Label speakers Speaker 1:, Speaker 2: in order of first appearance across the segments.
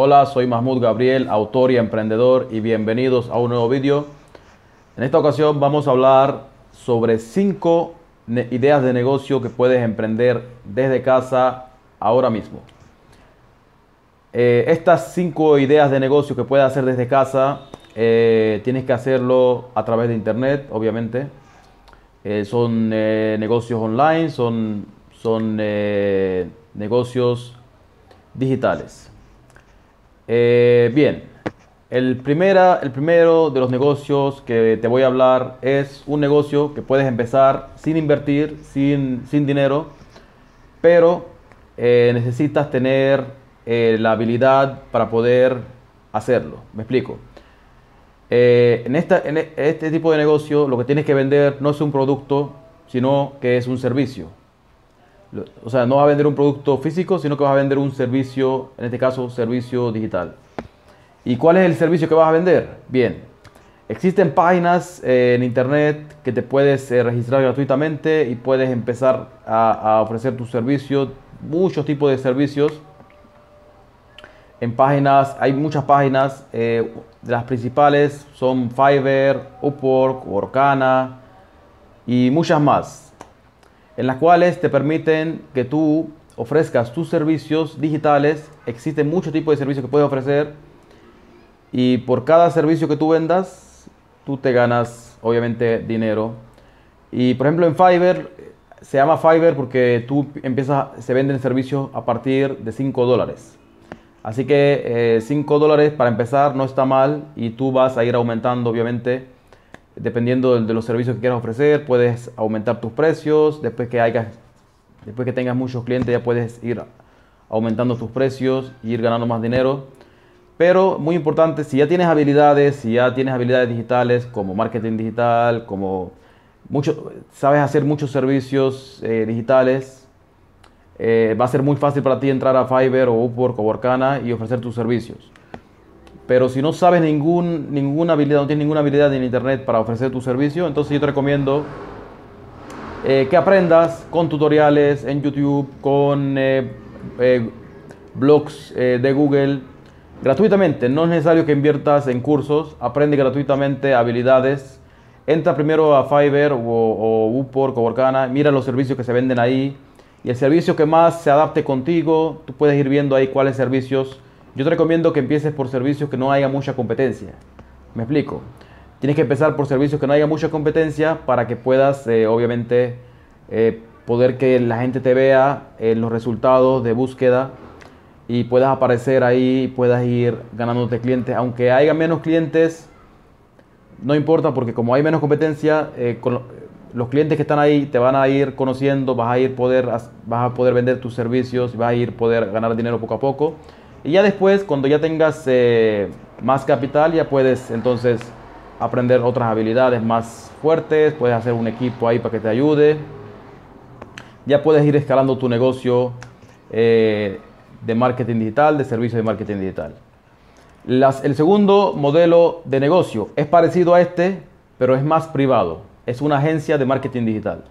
Speaker 1: Hola, soy Mahmoud Gabriel, autor y emprendedor y bienvenidos a un nuevo vídeo. En esta ocasión vamos a hablar sobre 5 ideas de negocio que puedes emprender desde casa ahora mismo. Eh, estas 5 ideas de negocio que puedes hacer desde casa, eh, tienes que hacerlo a través de internet, obviamente. Eh, son negocios online, son, son negocios digitales. Eh, bien, el, primera, el primero de los negocios que te voy a hablar es un negocio que puedes empezar sin invertir, sin, sin dinero, pero eh, necesitas tener eh, la habilidad para poder hacerlo. Me explico. en, esta, en este tipo de negocio lo que tienes que vender no es un producto, sino que es un servicio. O sea, no va a vender un producto físico, sino que vas a vender un servicio, en este caso, servicio digital. ¿Y cuál es el servicio que vas a vender? Bien, existen páginas eh, en internet que te puedes eh, registrar gratuitamente y puedes empezar a, ofrecer tus servicios, muchos tipos de servicios. En páginas, hay muchas páginas, eh, las principales son Fiverr, Upwork, Workana y muchas más en las cuales te permiten que tú ofrezcas tus servicios digitales. Existen muchos tipos de servicios que puedes ofrecer y por cada servicio que tú vendas, tú te ganas obviamente dinero. Y por ejemplo en Fiverr, se llama Fiverr porque tú empiezas, se venden servicios a partir de 5 dólares. Así que 5 eh, dólares para empezar no está mal y tú vas a ir aumentando obviamente dependiendo de los servicios que quieras ofrecer, puedes aumentar tus precios. Después que, hayas, después que tengas muchos clientes, ya puedes ir aumentando tus precios y ir ganando más dinero. Pero muy importante, si ya tienes habilidades, si ya tienes habilidades digitales como marketing digital, como mucho, sabes hacer muchos servicios eh, digitales, eh, va a ser muy fácil para ti entrar a Fiverr o Upwork o Workana y ofrecer tus servicios. Pero si no sabes ningún, ninguna habilidad, no tienes ninguna habilidad en Internet para ofrecer tu servicio, entonces yo te recomiendo eh, que aprendas con tutoriales en YouTube, con eh, eh, blogs de Google, gratuitamente. No es necesario que inviertas en cursos, aprende gratuitamente habilidades. Entra primero a Fiverr o, o Upwork o Workana, mira los servicios que se venden ahí y el servicio que más se adapte contigo, tú puedes ir viendo ahí cuáles servicios yo te recomiendo que empieces por servicios que no haya mucha competencia. Me explico. Tienes que empezar por servicios que no haya mucha competencia para que puedas, eh, obviamente, eh, poder que la gente te vea en los resultados de búsqueda y puedas aparecer ahí, puedas ir ganándote clientes. Aunque haya menos clientes, no importa porque como hay menos competencia, eh, los clientes que están ahí te van a ir conociendo, vas a ir poder, vas a poder vender tus servicios, vas a ir poder ganar dinero poco a poco. Y ya después, cuando ya tengas eh, más capital, ya puedes entonces aprender otras habilidades más fuertes, puedes hacer un equipo ahí para que te ayude. Ya puedes ir escalando tu negocio eh, de marketing digital, de servicio de marketing digital. el segundo modelo de negocio es parecido a este, pero es más privado. Es una agencia de marketing digital.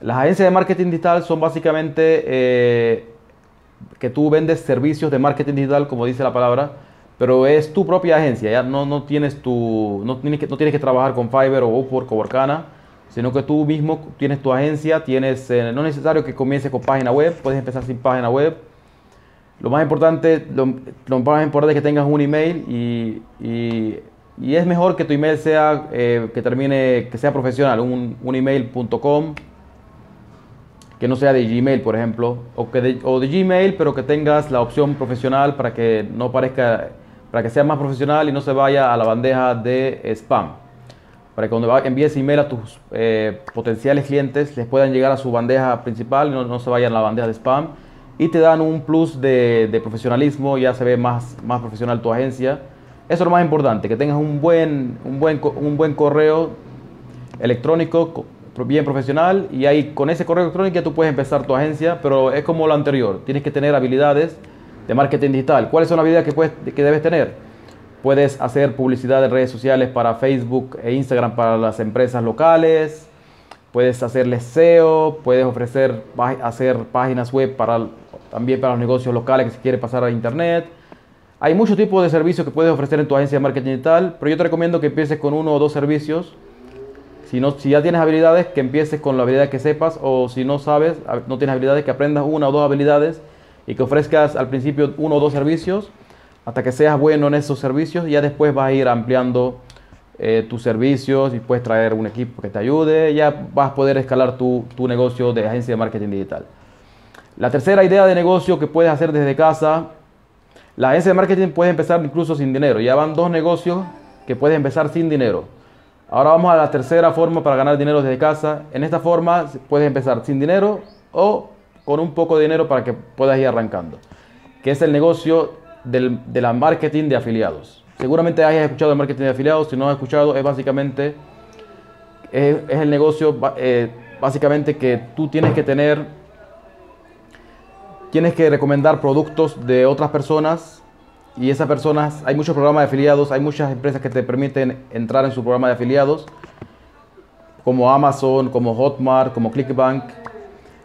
Speaker 1: Las agencias de marketing digital son básicamente eh, que tú vendes servicios de marketing digital, como dice la palabra, pero es tu propia agencia, ya no, no tienes tu, no tienes, que, trabajar con Fiverr o Upwork o Workana, sino que tú mismo tienes tu agencia, tienes, eh, no es necesario que comiences con página web, puedes empezar sin página web. Lo más importante, lo, más importante es que tengas un email y, y, y es mejor que tu email sea, eh, que termine, que sea profesional, un, un email.com que no sea de Gmail, por ejemplo, o, que de, o de Gmail, pero que tengas la opción profesional para que no parezca, para que sea más profesional y no se vaya a la bandeja de spam. Para que cuando envíes email a tus eh, potenciales clientes les puedan llegar a su bandeja principal y no, no, se vayan a la bandeja de spam. Y te dan un plus de, de profesionalismo, ya se ve más, más profesional tu agencia. Eso es lo más importante, que tengas un buen, un buen, un buen correo electrónico bien profesional y ahí con ese correo electrónico ya tú puedes empezar tu agencia, pero es como lo anterior, tienes que tener habilidades de marketing digital. ¿Cuáles son las habilidades que, puedes, que debes tener? Puedes hacer publicidad en redes sociales para Facebook e Instagram para las empresas locales, puedes hacerles SEO, puedes ofrecer hacer páginas web para también para los negocios locales que se quiere pasar a internet. Hay muchos tipos de servicios que puedes ofrecer en tu agencia de marketing digital, pero yo te recomiendo que empieces con uno o dos servicios. Si, no, si ya tienes habilidades, que empieces con la habilidad que sepas, o si no sabes, no tienes habilidades, que aprendas una o dos habilidades y que ofrezcas al principio uno o dos servicios hasta que seas bueno en esos servicios y ya después vas a ir ampliando eh, tus servicios y puedes traer un equipo que te ayude, ya vas a poder escalar tu, tu negocio de agencia de marketing digital. La tercera idea de negocio que puedes hacer desde casa, la agencia de marketing puede empezar incluso sin dinero, ya van dos negocios que puedes empezar sin dinero. Ahora vamos a la tercera forma para ganar dinero desde casa. En esta forma puedes empezar sin dinero o con un poco de dinero para que puedas ir arrancando, que es el negocio del, de la marketing de afiliados. Seguramente hayas escuchado el marketing de afiliados, si no has escuchado, es básicamente es, el negocio eh, básicamente que tú tienes que tener, tienes que recomendar productos de otras personas y esas personas, hay muchos programas de afiliados, hay muchas empresas que te permiten entrar en su programa de afiliados, como Amazon, como Hotmart, como Clickbank,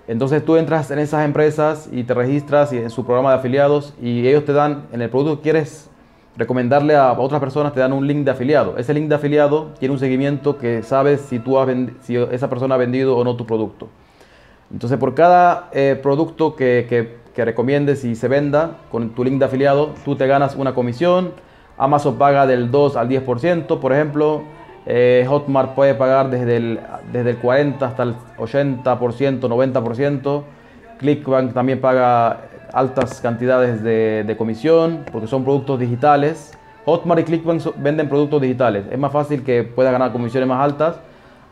Speaker 1: entonces tú entras en esas empresas y te registras en su programa de afiliados y ellos te dan, en el producto que quieres recomendarle a otras personas, te dan un link de afiliado. Ese link de afiliado tiene un seguimiento que sabes si, tú has si esa persona ha vendido o no tu producto. Entonces por cada eh, producto que, que, que recomiendes y se venda con tu link de afiliado, tú te ganas una comisión. Amazon paga del 2 al 10%, por ejemplo. Eh, Hotmart puede pagar desde el, desde el 40 hasta el 80%, 90%. Clickbank también paga altas cantidades de, comisión porque son productos digitales. Hotmart y Clickbank venden productos digitales. Es más fácil que pueda ganar comisiones más altas.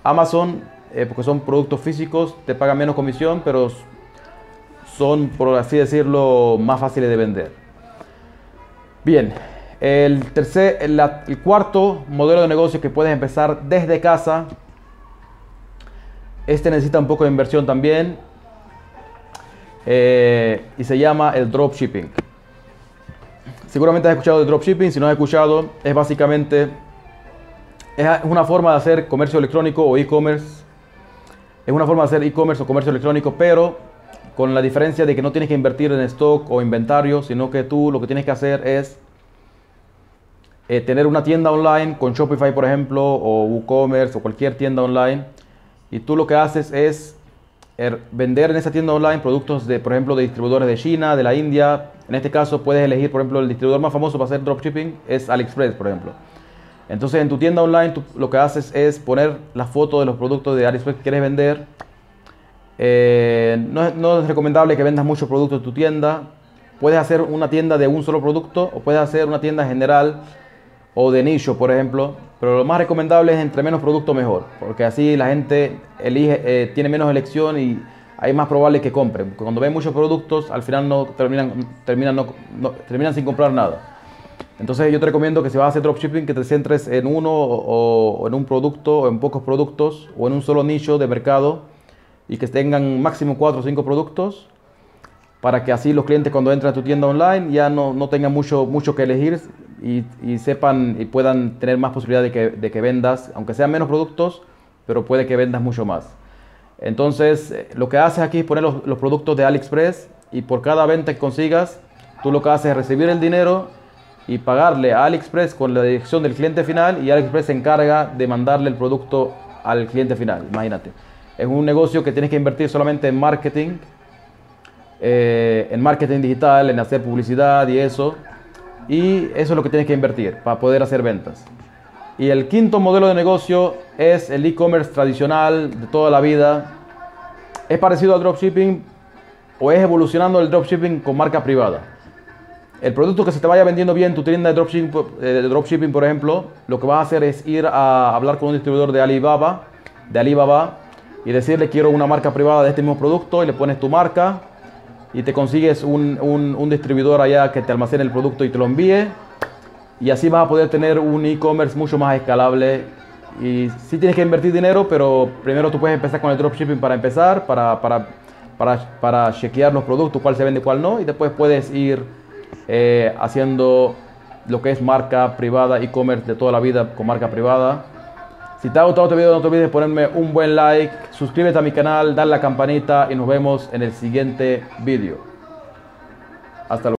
Speaker 1: Amazon, eh, porque son productos físicos, te pagan menos comisión, pero son, por así decirlo, más fáciles de vender. Bien, el, tercer, el, cuarto modelo de negocio que puedes empezar desde casa. Este necesita un poco de inversión también. Eh, y se llama el dropshipping. Seguramente has escuchado de dropshipping. Si no has escuchado, es básicamente es una forma de hacer comercio electrónico o e-commerce. Es una forma de hacer e-commerce o comercio electrónico, pero con la diferencia de que no tienes que invertir en stock o inventario, sino que tú lo que tienes que hacer es eh, tener una tienda online con Shopify, por ejemplo, o WooCommerce o cualquier tienda online, y tú lo que haces es er, vender en esa tienda online productos de, por ejemplo, de distribuidores de China, de la India. En este caso puedes elegir, por ejemplo, el distribuidor más famoso para hacer dropshipping es AliExpress, por ejemplo. Entonces en tu tienda online tú lo que haces es poner la foto de los productos de AliExpress que quieres vender. Eh, no, es recomendable que vendas muchos productos en tu tienda. Puedes hacer una tienda de un solo producto o puedes hacer una tienda general o de nicho, por ejemplo. Pero lo más recomendable es entre menos producto mejor, porque así la gente elige, eh, tiene menos elección y hay más probable que compren. Cuando ven muchos productos, al final no terminan, terminan, sin comprar nada. Entonces yo te recomiendo que si vas a hacer dropshipping, que te centres en uno o, en un producto o en pocos productos o en un solo nicho de mercado y que tengan máximo 4 o 5 productos para que así los clientes cuando entran a tu tienda online ya no, no tengan mucho, mucho que elegir y, sepan y puedan tener más posibilidad de que, de que, vendas, aunque sean menos productos, pero puede que vendas mucho más. Entonces, eh, lo que haces aquí es poner los, los productos de AliExpress y por cada venta que consigas, tú lo que haces es recibir el dinero y pagarle a AliExpress con la dirección del cliente final y AliExpress se encarga de mandarle el producto al cliente final, imagínate. Es un negocio que tienes que invertir solamente en marketing eh, en marketing digital, en hacer publicidad y eso. Y eso es lo que tienes que invertir para poder hacer ventas. Y el quinto modelo de negocio es el e-commerce tradicional de toda la vida. Es parecido al dropshipping o es evolucionando el dropshipping con marca privada. El producto que se te vaya vendiendo bien en tu tienda de dropshipping, eh, de dropshipping, por ejemplo, lo que vas a hacer es ir a hablar con un distribuidor de Alibaba, de Alibaba y decirle quiero una marca privada de este mismo producto y le pones tu marca y te consigues un, un, distribuidor allá que te almacene el producto y te lo envíe. Y así vas a poder tener un e-commerce mucho más escalable. Y sí tienes que invertir dinero, pero primero tú puedes empezar con el dropshipping para empezar, para, para, para, para chequear los productos, cuál se vende cuál no. Y después puedes ir eh, haciendo lo que es marca privada, e-commerce de toda la vida con marca privada. Si te ha gustado este video no te olvides de ponerme un buen like, suscríbete a mi canal, dale la campanita y nos vemos en el siguiente video. Hasta luego.